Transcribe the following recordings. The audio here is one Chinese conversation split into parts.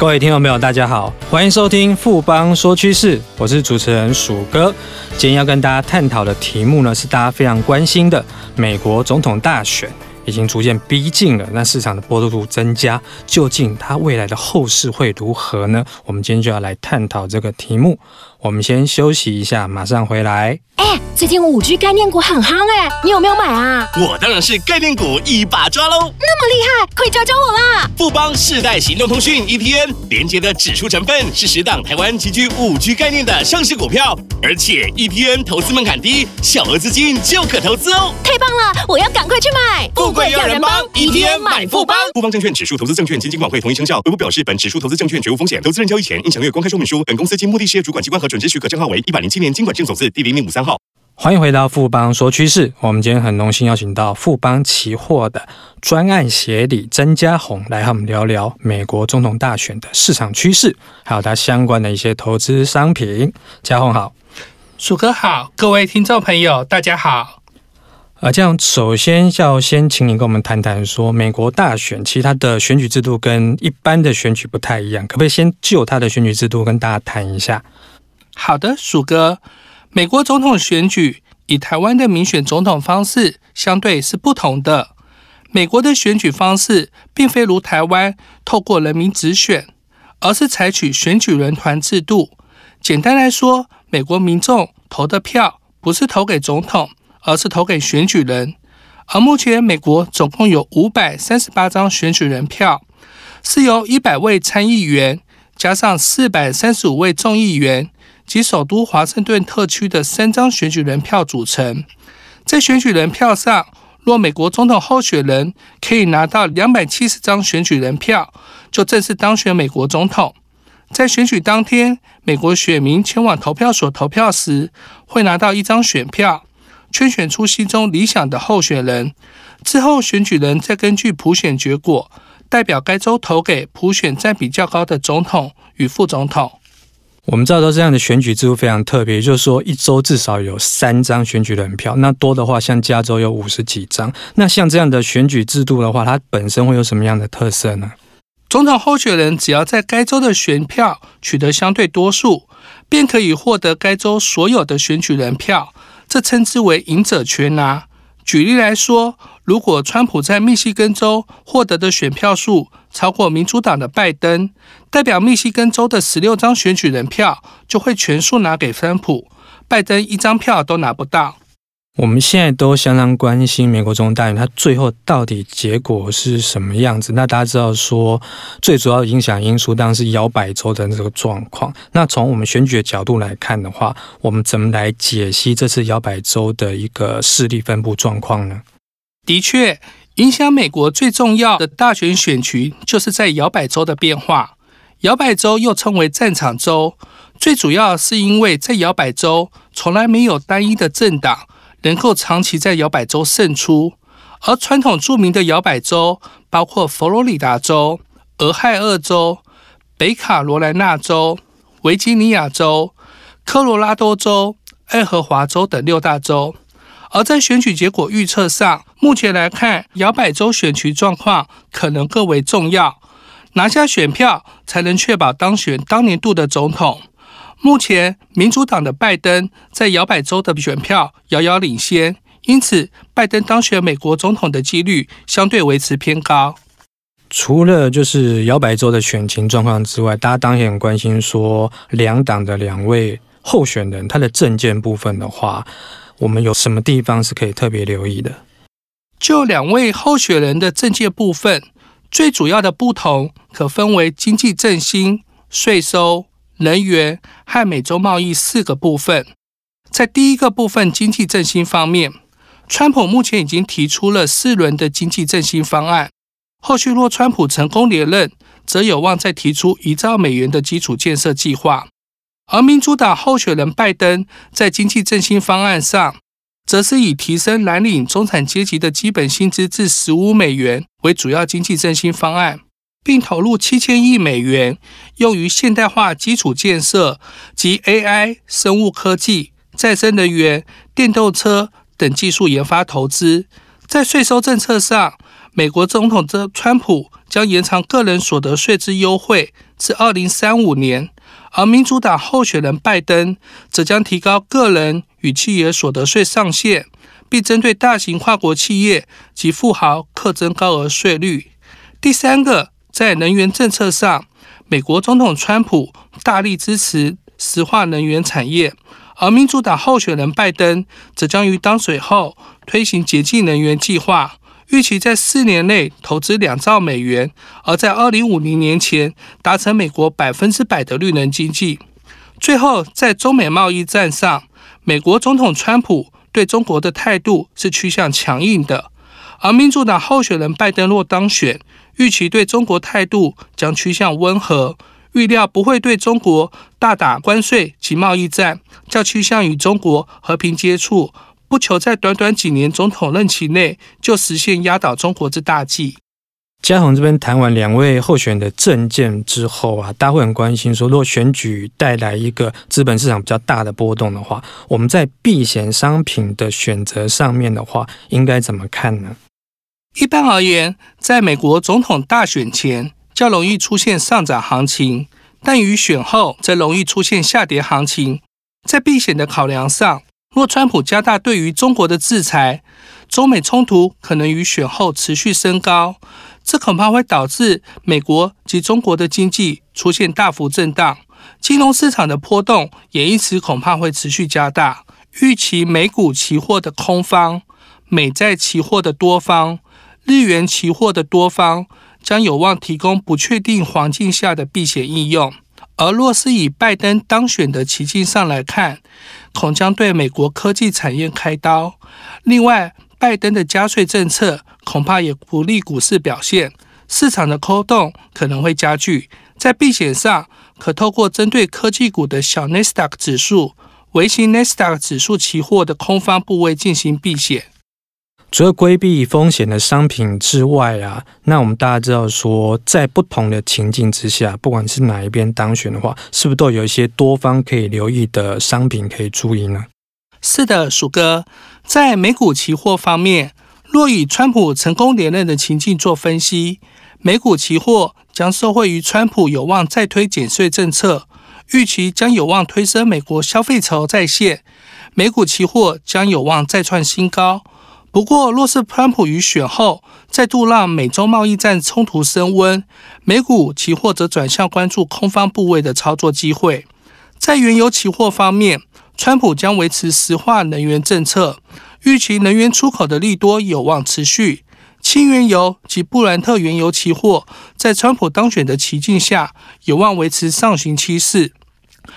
各位听众朋友，大家好，欢迎收听富邦说趋势，我是主持人鼠哥。今天要跟大家探讨的题目呢，是大家非常关心的美国总统大选。已经逐渐逼近了，那市场的波动度增加，究竟它未来的后市会如何呢？我们今天就要来探讨这个题目。我们先休息一下，马上回来。哎，最近五 G 概念股很夯哎，你有没有买啊？我当然是概念股一把抓喽！那么厉害，快教教我啦！富邦世代行动通讯 ETN 连接的指数成分是十档台湾极具五 G 概念的上市股票，而且 ETN 投资门槛低，小额资金就可投资哦。太棒了，我要赶快去买！富贵要人帮，ETN 买富邦。富邦证券指数投资证券经金管会同意生效。微博表示，本指数投资证券绝无风险，投资人交易前应详阅公开说明书。本公司经目的事业主管机关核准之许可证号为一百零七年金管证总字第零零五三号。欢迎回到富邦说趋势。我们今天很荣幸邀请到富邦期货的专案协理曾家宏来和我们聊聊美国总统大选的市场趋势，还有它相关的一些投资商品。家宏好，鼠哥好，各位听众朋友大家好。啊，这样首先要先请你跟我们谈谈说，美国大选其实它的选举制度跟一般的选举不太一样，可不可以先就它的选举制度跟大家谈一下？好的，鼠哥，美国总统选举与台湾的民选总统方式相对是不同的。美国的选举方式并非如台湾透过人民直选，而是采取选举人团制度。简单来说，美国民众投的票不是投给总统，而是投给选举人。而目前美国总共有五百三十八张选举人票，是由一百位参议员加上四百三十五位众议员。及首都华盛顿特区的三张选举人票组成。在选举人票上，若美国总统候选人可以拿到两百七十张选举人票，就正式当选美国总统。在选举当天，美国选民前往投票所投票时，会拿到一张选票，圈选出心中理想的候选人。之后，选举人再根据普选结果，代表该州投给普选占比较高的总统与副总统。我们知道，这样的选举制度非常特别，就是说，一周至少有三张选举人票。那多的话，像加州有五十几张。那像这样的选举制度的话，它本身会有什么样的特色呢？总统候选人只要在该州的选票取得相对多数，便可以获得该州所有的选举人票，这称之为赢者全拿。举例来说，如果川普在密西根州获得的选票数超过民主党的拜登，代表密西根州的十六张选举人票就会全数拿给川普，拜登一张票都拿不到。我们现在都相当关心美国总统大选，它最后到底结果是什么样子？那大家知道说，最主要影响因素当然是摇摆州的这个状况。那从我们选举的角度来看的话，我们怎么来解析这次摇摆州的一个势力分布状况呢？的确，影响美国最重要的大选选区，就是在摇摆州的变化。摇摆州又称为战场州，最主要是因为在摇摆州从来没有单一的政党。能够长期在摇摆州胜出，而传统著名的摇摆州包括佛罗里达州、俄亥俄州、北卡罗来纳州、维吉尼亚州、科罗拉多州、爱荷华州等六大州。而在选举结果预测上，目前来看，摇摆州选区状况可能更为重要，拿下选票才能确保当选当年度的总统。目前，民主党的拜登在摇摆州的选票遥遥领先，因此拜登当选美国总统的几率相对维持偏高。除了就是摇摆州的选情状况之外，大家当然很关心说两党的两位候选人他的政见部分的话，我们有什么地方是可以特别留意的？就两位候选人的政界部分，最主要的不同可分为经济振兴、税收。能源和美洲贸易四个部分，在第一个部分经济振兴方面，川普目前已经提出了四轮的经济振兴方案。后续若川普成功连任，则有望再提出一兆美元的基础建设计划。而民主党候选人拜登在经济振兴方案上，则是以提升蓝领中产阶级的基本薪资至十五美元为主要经济振兴方案。并投入七千亿美元，用于现代化基础建设及 AI、生物科技、再生能源、电动车等技术研发投资。在税收政策上，美国总统的川普将延长个人所得税之优惠至二零三五年，而民主党候选人拜登则将提高个人与企业所得税上限，并针对大型跨国企业及富豪课征高额税率。第三个，在能源政策上，美国总统川普大力支持石化能源产业，而民主党候选人拜登则将于当选后推行洁净能源计划。预期在四年内投资两兆美元，而在二零五零年前达成美国百分之百的绿能经济。最后，在中美贸易战上，美国总统川普对中国的态度是趋向强硬的，而民主党候选人拜登若当选，预期对中国态度将趋向温和，预料不会对中国大打关税及贸易战，较趋向与中国和平接触。不求在短短几年总统任期内就实现压倒中国之大计。嘉宏这边谈完两位候选的政见之后啊，大家会很关心说，如果选举带来一个资本市场比较大的波动的话，我们在避险商品的选择上面的话，应该怎么看呢？一般而言，在美国总统大选前较容易出现上涨行情，但于选后则容易出现下跌行情。在避险的考量上，若川普加大对于中国的制裁，中美冲突可能于选后持续升高，这恐怕会导致美国及中国的经济出现大幅震荡，金融市场的波动也因此恐怕会持续加大。预期美股期货的空方、美债期货的多方、日元期货的多方将有望提供不确定环境下的避险应用。而若是以拜登当选的情境上来看，恐将对美国科技产业开刀。另外，拜登的加税政策恐怕也不利股市表现，市场的扣动可能会加剧。在避险上，可透过针对科技股的小纳斯达克指数、微型纳斯达克指数期货的空方部位进行避险。除了规避风险的商品之外啊，那我们大家知道说，在不同的情境之下，不管是哪一边当选的话，是不是都有一些多方可以留意的商品可以注意呢？是的，鼠哥，在美股期货方面，若以川普成功连任的情境做分析，美股期货将受惠于川普有望再推减税政策，预期将有望推升美国消费潮再现，美股期货将有望再创新高。不过，若是川普于选后再度让美洲贸易战冲突升温，美股期货则转向关注空方部位的操作机会。在原油期货方面，川普将维持石化能源政策，预期能源出口的利多有望持续。轻原油及布兰特原油期货在川普当选的情境下，有望维持上行趋势。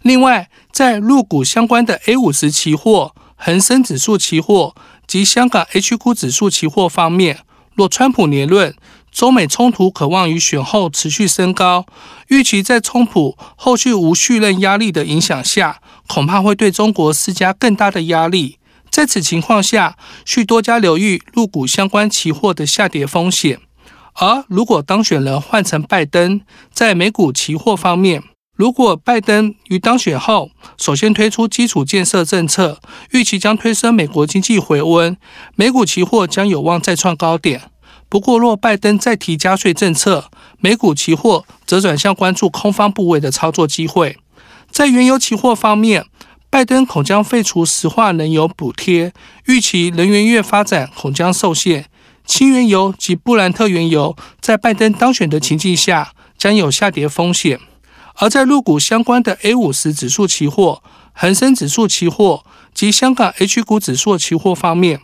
另外，在陆股相关的 A 五十期货、恒生指数期货。及香港 H 股指数期货方面，若川普连任，中美冲突可望于选后持续升高。预期在川普后续无续任压力的影响下，恐怕会对中国施加更大的压力。在此情况下，需多加留意入股相关期货的下跌风险。而如果当选人换成拜登，在美股期货方面，如果拜登于当选后首先推出基础建设政策，预期将推升美国经济回温，美股期货将有望再创高点。不过，若拜登再提加税政策，美股期货则转向关注空方部位的操作机会。在原油期货方面，拜登恐将废除石化能油补贴，预期能源业发展恐将受限。轻原油及布兰特原油在拜登当选的情境下，将有下跌风险。而在入股相关的 A 五十指数期货、恒生指数期货及香港 H 股指数期货方面，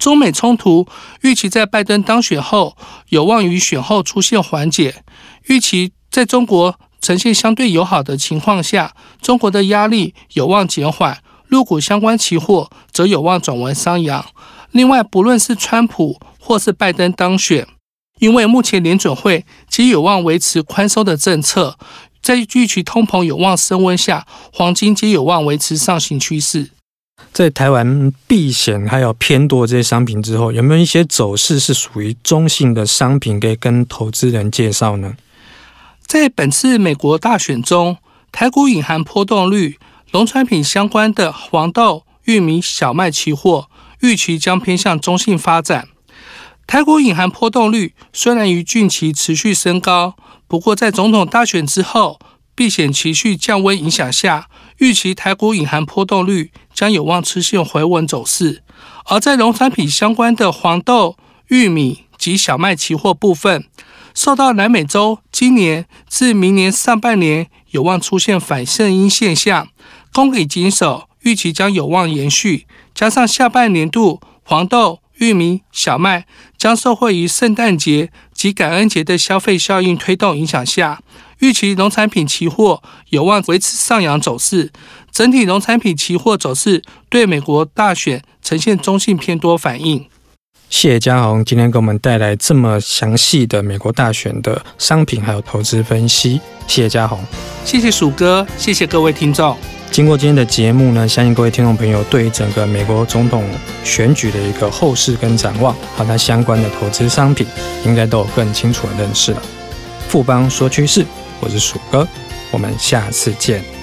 中美冲突预期在拜登当选后有望于选后出现缓解。预期在中国呈现相对友好的情况下，中国的压力有望减缓，入股相关期货则有望转为上扬。另外，不论是川普或是拜登当选，因为目前联准会极有望维持宽松的政策。在预期通膨有望升温下，黄金皆有望维持上行趋势。在台湾避险还有偏多这些商品之后，有没有一些走势是属于中性的商品可以跟投资人介绍呢？在本次美国大选中，台股隐含波动率，农产品相关的黄豆、玉米、小麦期货预期将偏向中性发展。台股隐含波动率虽然于近期持续升高，不过在总统大选之后，避险情绪降温影响下，预期台股隐含波动率将有望出现回稳走势。而在农产品相关的黄豆、玉米及小麦期货部分，受到南美洲今年至明年上半年有望出现反圣婴现象，供给紧守，预期将有望延续。加上下半年度黄豆、玉米、小麦将受惠于圣诞节及感恩节的消费效应推动影响下，预期农产品期货有望维持上扬走势。整体农产品期货走势对美国大选呈现中性偏多反应。谢谢嘉宏今天给我们带来这么详细的美国大选的商品还有投资分析。谢谢嘉宏，谢谢鼠哥，谢谢各位听众。经过今天的节目呢，相信各位听众朋友对于整个美国总统选举的一个后市跟展望，和它相关的投资商品，应该都有更清楚的认识了。富邦说趋势，我是鼠哥，我们下次见。